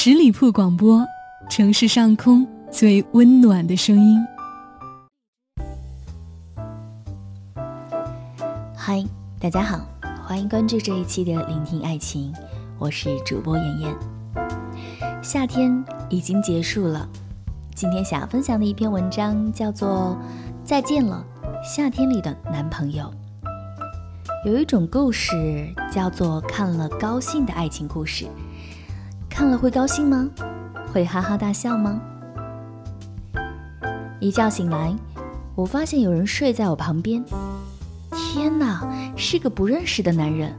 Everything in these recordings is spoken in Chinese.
十里铺广播，城市上空最温暖的声音。嗨，大家好，欢迎关注这一期的《聆听爱情》，我是主播妍妍。夏天已经结束了，今天想要分享的一篇文章叫做《再见了，夏天里的男朋友》。有一种故事叫做看了高兴的爱情故事，看了会高兴吗？会哈哈大笑吗？一觉醒来，我发现有人睡在我旁边。天哪，是个不认识的男人。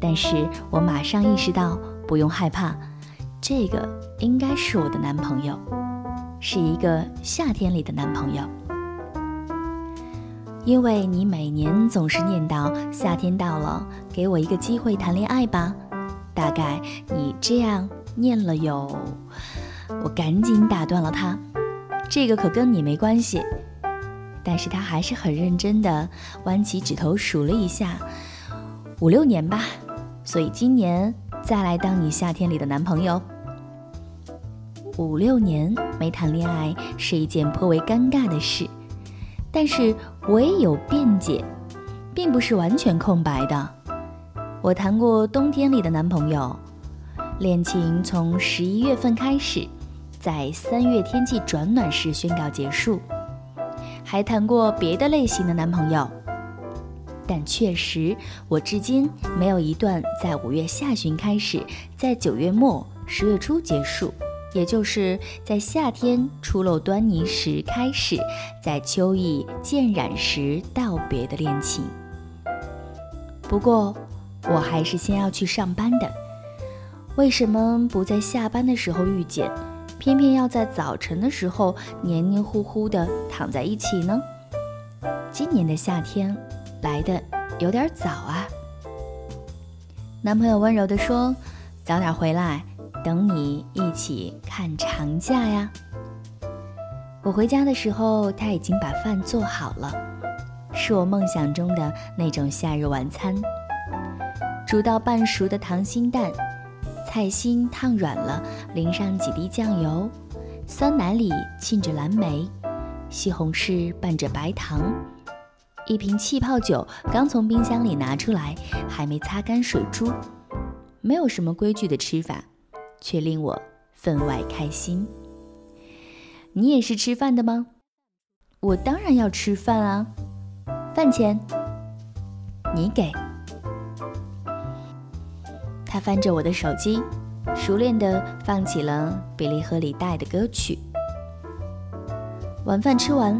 但是我马上意识到，不用害怕，这个应该是我的男朋友，是一个夏天里的男朋友。因为你每年总是念叨夏天到了，给我一个机会谈恋爱吧。大概你这样念了有……我赶紧打断了他，这个可跟你没关系。但是他还是很认真的弯起指头数了一下，五六年吧，所以今年再来当你夏天里的男朋友。五六年没谈恋爱是一件颇为尴尬的事，但是我也有辩解，并不是完全空白的。我谈过冬天里的男朋友，恋情从十一月份开始，在三月天气转暖时宣告结束。还谈过别的类型的男朋友，但确实，我至今没有一段在五月下旬开始，在九月末十月初结束，也就是在夏天初露端倪时开始，在秋意渐染时道别的恋情。不过，我还是先要去上班的。为什么不在下班的时候遇见？偏偏要在早晨的时候黏黏糊糊的躺在一起呢。今年的夏天来的有点早啊。男朋友温柔地说：“早点回来，等你一起看长假呀。”我回家的时候，他已经把饭做好了，是我梦想中的那种夏日晚餐，煮到半熟的溏心蛋。菜心烫软了，淋上几滴酱油，酸奶里浸着蓝莓，西红柿拌着白糖，一瓶气泡酒刚从冰箱里拿出来，还没擦干水珠，没有什么规矩的吃法，却令我分外开心。你也是吃饭的吗？我当然要吃饭啊，饭钱你给。他翻着我的手机，熟练地放起了比利·何里带的歌曲。晚饭吃完，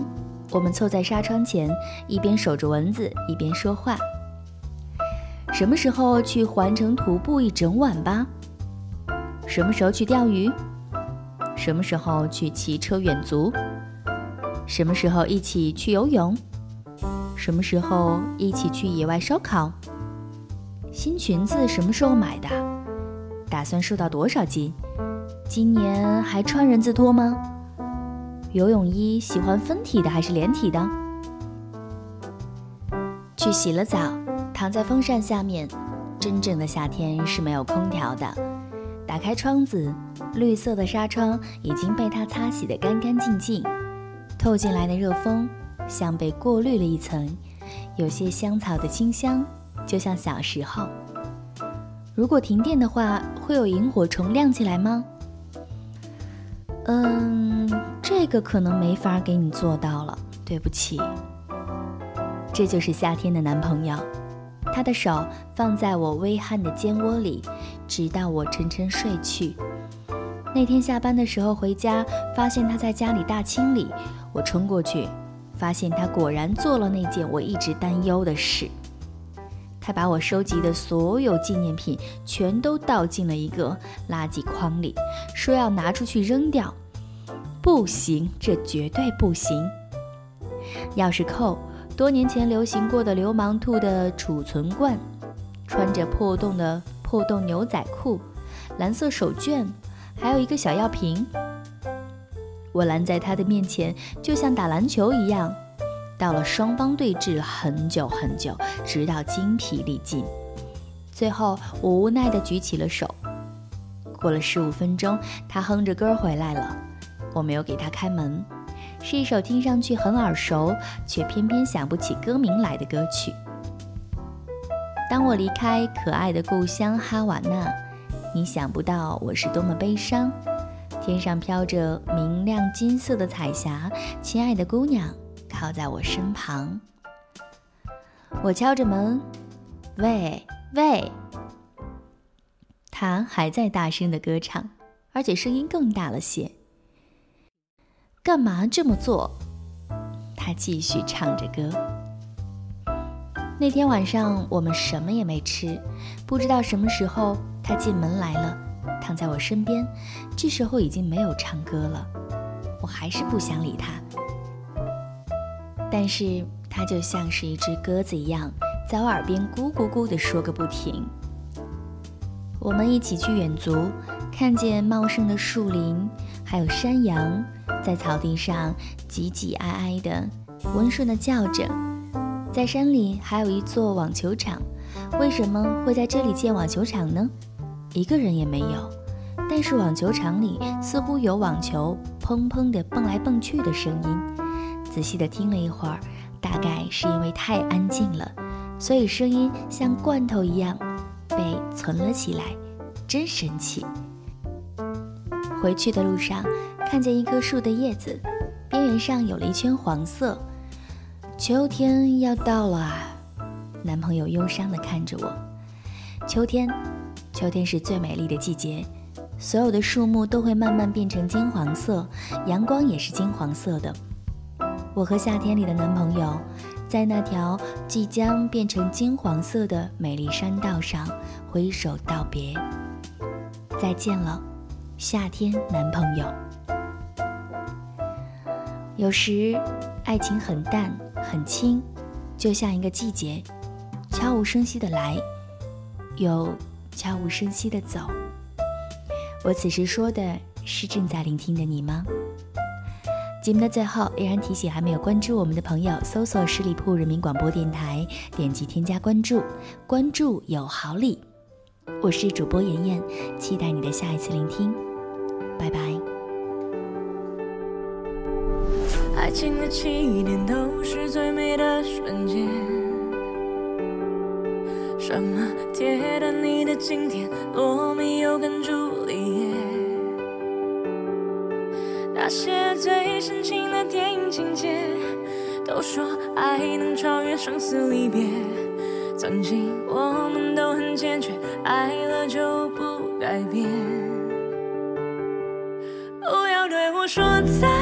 我们凑在纱窗前，一边守着蚊子，一边说话。什么时候去环城徒步一整晚吧？什么时候去钓鱼？什么时候去骑车远足？什么时候一起去游泳？什么时候一起去野外烧烤？新裙子什么时候买的？打算瘦到多少斤？今年还穿人字拖吗？游泳衣喜欢分体的还是连体的？去洗了澡，躺在风扇下面。真正的夏天是没有空调的。打开窗子，绿色的纱窗已经被它擦洗得干干净净。透进来的热风像被过滤了一层，有些香草的清香。就像小时候，如果停电的话，会有萤火虫亮起来吗？嗯，这个可能没法给你做到了，对不起。这就是夏天的男朋友，他的手放在我微汗的肩窝里，直到我沉沉睡去。那天下班的时候回家，发现他在家里大清理，我冲过去，发现他果然做了那件我一直担忧的事。他把我收集的所有纪念品全都倒进了一个垃圾筐里，说要拿出去扔掉。不行，这绝对不行。钥匙扣，多年前流行过的流氓兔的储存罐，穿着破洞的破洞牛仔裤，蓝色手绢，还有一个小药瓶。我拦在他的面前，就像打篮球一样。到了，双方对峙了很久很久，直到精疲力尽。最后，我无奈地举起了手。过了十五分钟，他哼着歌回来了。我没有给他开门，是一首听上去很耳熟，却偏偏想不起歌名来的歌曲。当我离开可爱的故乡哈瓦那，你想不到我是多么悲伤。天上飘着明亮金色的彩霞，亲爱的姑娘靠在我身旁。我敲着门，喂喂。他还在大声的歌唱，而且声音更大了些。干嘛这么做？他继续唱着歌。那天晚上我们什么也没吃，不知道什么时候他进门来了，躺在我身边。这时候已经没有唱歌了，我还是不想理他。但是他就像是一只鸽子一样，在我耳边咕咕咕地说个不停。我们一起去远足，看见茂盛的树林，还有山羊在草地上挤挤挨挨的温顺地叫着。在山里还有一座网球场，为什么会在这里建网球场呢？一个人也没有，但是网球场里似乎有网球砰砰地蹦来蹦去的声音。仔细地听了一会儿，大概是因为太安静了，所以声音像罐头一样。被存了起来，真神奇。回去的路上，看见一棵树的叶子边缘上有了一圈黄色。秋天要到了啊！男朋友忧伤地看着我。秋天，秋天是最美丽的季节，所有的树木都会慢慢变成金黄色，阳光也是金黄色的。我和夏天里的男朋友。在那条即将变成金黄色的美丽山道上挥手道别，再见了，夏天男朋友。有时，爱情很淡很轻，就像一个季节，悄无声息的来，又悄无声息的走。我此时说的是正在聆听的你吗？节目的最后，依然提醒还没有关注我们的朋友，搜索十里铺人民广播电台，点击添加关注，关注有好礼。我是主播妍妍，期待你的下一次聆听，拜拜。爱情的起点都是最美的瞬间，什么铁达尼的经典，罗密欧跟朱电影情节，都说爱能超越生死离别。曾经我们都很坚决，爱了就不改变。不要对我说再